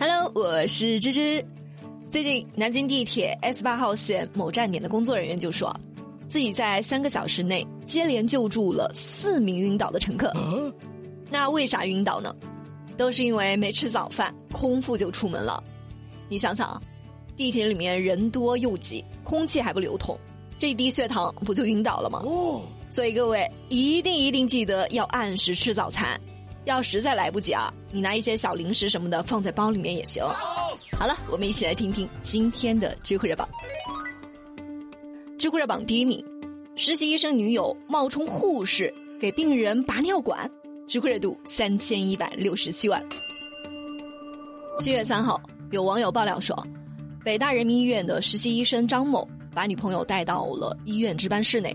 Hello，我是芝芝。最近，南京地铁 S 八号线某站点的工作人员就说，自己在三个小时内接连救助了四名晕倒的乘客。那为啥晕倒呢？都是因为没吃早饭，空腹就出门了。你想想，地铁里面人多又挤，空气还不流通，这一低血糖不就晕倒了吗？哦，所以各位一定一定记得要按时吃早餐。要实在来不及啊，你拿一些小零食什么的放在包里面也行。好了，我们一起来听听今天的知乎热榜。知乎热榜第一名，实习医生女友冒充护士给病人拔尿管，知乎热度三千一百六十七万。七月三号，有网友爆料说，北大人民医院的实习医生张某把女朋友带到了医院值班室内，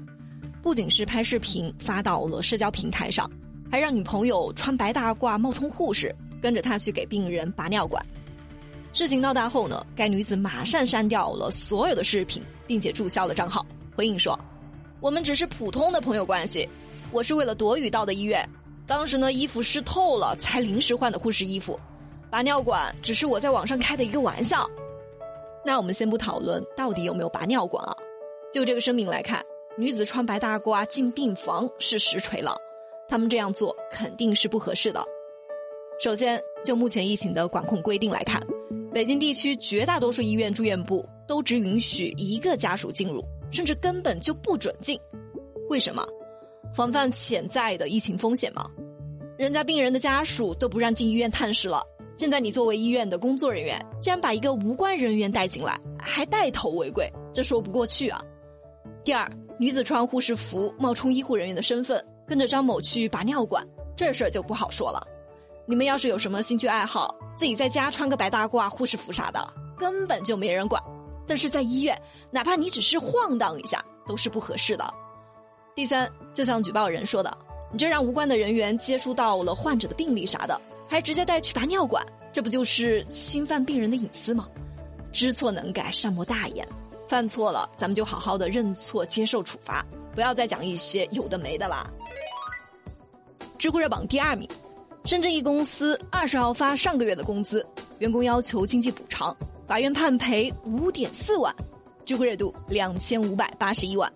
不仅是拍视频发到了社交平台上。还让女朋友穿白大褂冒充护士，跟着他去给病人拔尿管。事情闹大后呢，该女子马上删掉了所有的视频，并且注销了账号，回应说：“我们只是普通的朋友关系，我是为了躲雨到的医院，当时呢衣服湿透了，才临时换的护士衣服，拔尿管只是我在网上开的一个玩笑。”那我们先不讨论到底有没有拔尿管啊，就这个声明来看，女子穿白大褂进病房是实锤了。他们这样做肯定是不合适的。首先，就目前疫情的管控规定来看，北京地区绝大多数医院住院部都只允许一个家属进入，甚至根本就不准进。为什么？防范潜在的疫情风险吗？人家病人的家属都不让进医院探视了，现在你作为医院的工作人员，竟然把一个无关人员带进来，还带头违规，这说不过去啊。第二，女子穿护士服，冒充医护人员的身份。跟着张某去拔尿管，这事儿就不好说了。你们要是有什么兴趣爱好，自己在家穿个白大褂、护士服啥的，根本就没人管。但是在医院，哪怕你只是晃荡一下，都是不合适的。第三，就像举报人说的，你这让无关的人员接触到了患者的病历啥的，还直接带去拔尿管，这不就是侵犯病人的隐私吗？知错能改，善莫大焉。犯错了，咱们就好好的认错，接受处罚。不要再讲一些有的没的啦。知乎热榜第二名，深圳一公司二十号发上个月的工资，员工要求经济补偿，法院判赔五点四万，知乎热度两千五百八十一万。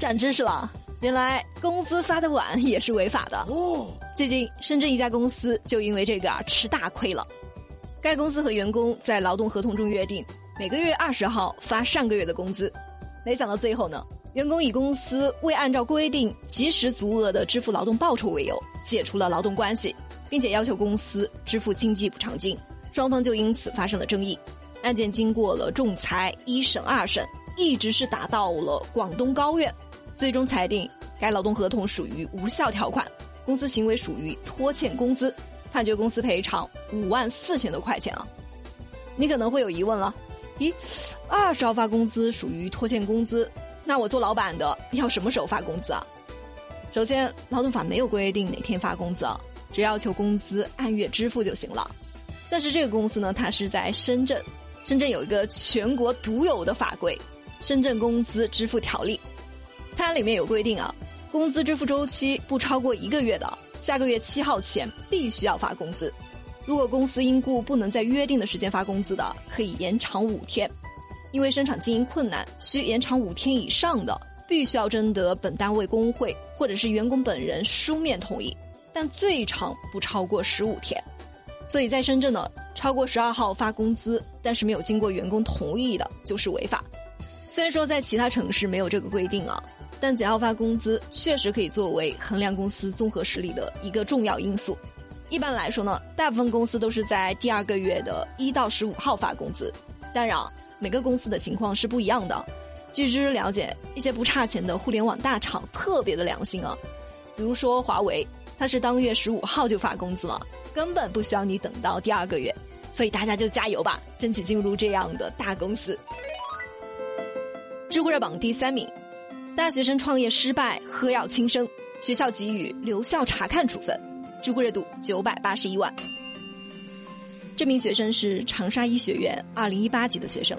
长知识了，原来工资发的晚也是违法的。哦，最近深圳一家公司就因为这个啊吃大亏了。该公司和员工在劳动合同中约定，每个月二十号发上个月的工资。没想到最后呢，员工以公司未按照规定及时足额的支付劳动报酬为由，解除了劳动关系，并且要求公司支付经济补偿金，双方就因此发生了争议。案件经过了仲裁一审、二审，一直是打到了广东高院，最终裁定该劳动合同属于无效条款，公司行为属于拖欠工资，判决公司赔偿五万四千多块钱啊！你可能会有疑问了。咦，二十号发工资属于拖欠工资，那我做老板的要什么时候发工资啊？首先，劳动法没有规定哪天发工资，只要求工资按月支付就行了。但是这个公司呢，它是在深圳，深圳有一个全国独有的法规《深圳工资支付条例》，它里面有规定啊，工资支付周期不超过一个月的，下个月七号前必须要发工资。如果公司因故不能在约定的时间发工资的，可以延长五天；因为生产经营困难需延长五天以上的，必须要征得本单位工会或者是员工本人书面同意，但最长不超过十五天。所以在深圳呢，超过十二号发工资，但是没有经过员工同意的，就是违法。虽然说在其他城市没有这个规定啊，但几号发工资确实可以作为衡量公司综合实力的一个重要因素。一般来说呢，大部分公司都是在第二个月的一到十五号发工资。当然，每个公司的情况是不一样的。据知了解，一些不差钱的互联网大厂特别的良心啊，比如说华为，它是当月十五号就发工资了，根本不需要你等到第二个月。所以大家就加油吧，争取进入这样的大公司。知乎热榜第三名，大学生创业失败喝药轻生，学校给予留校查看处分。知乎热度九百八十一万。这名学生是长沙医学院二零一八级的学生。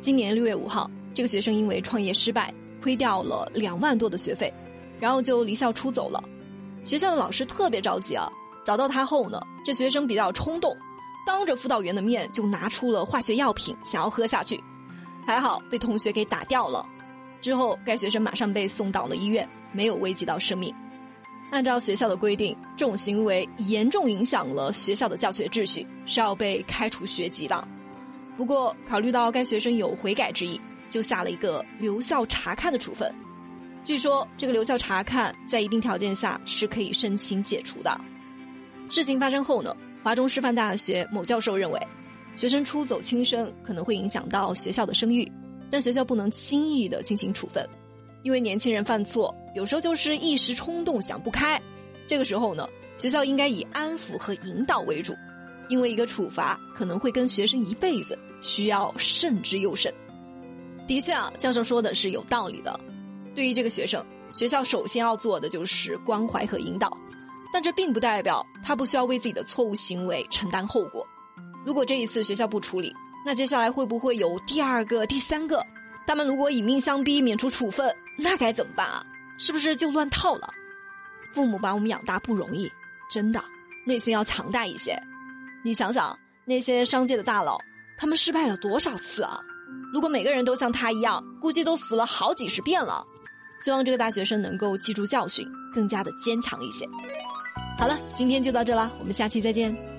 今年六月五号，这个学生因为创业失败，亏掉了两万多的学费，然后就离校出走了。学校的老师特别着急啊，找到他后呢，这学生比较冲动，当着辅导员的面就拿出了化学药品，想要喝下去，还好被同学给打掉了。之后，该学生马上被送到了医院，没有危及到生命。按照学校的规定，这种行为严重影响了学校的教学秩序，是要被开除学籍的。不过，考虑到该学生有悔改之意，就下了一个留校察看的处分。据说，这个留校察看在一定条件下是可以申请解除的。事情发生后呢，华中师范大学某教授认为，学生出走轻生可能会影响到学校的声誉，但学校不能轻易的进行处分。因为年轻人犯错，有时候就是一时冲动想不开，这个时候呢，学校应该以安抚和引导为主，因为一个处罚可能会跟学生一辈子，需要慎之又慎。的确啊，教授说的是有道理的。对于这个学生，学校首先要做的就是关怀和引导，但这并不代表他不需要为自己的错误行为承担后果。如果这一次学校不处理，那接下来会不会有第二个、第三个？他们如果以命相逼免除处分，那该怎么办啊？是不是就乱套了？父母把我们养大不容易，真的，内心要强大一些。你想想，那些商界的大佬，他们失败了多少次啊？如果每个人都像他一样，估计都死了好几十遍了。希望这个大学生能够记住教训，更加的坚强一些。好了，今天就到这了，我们下期再见。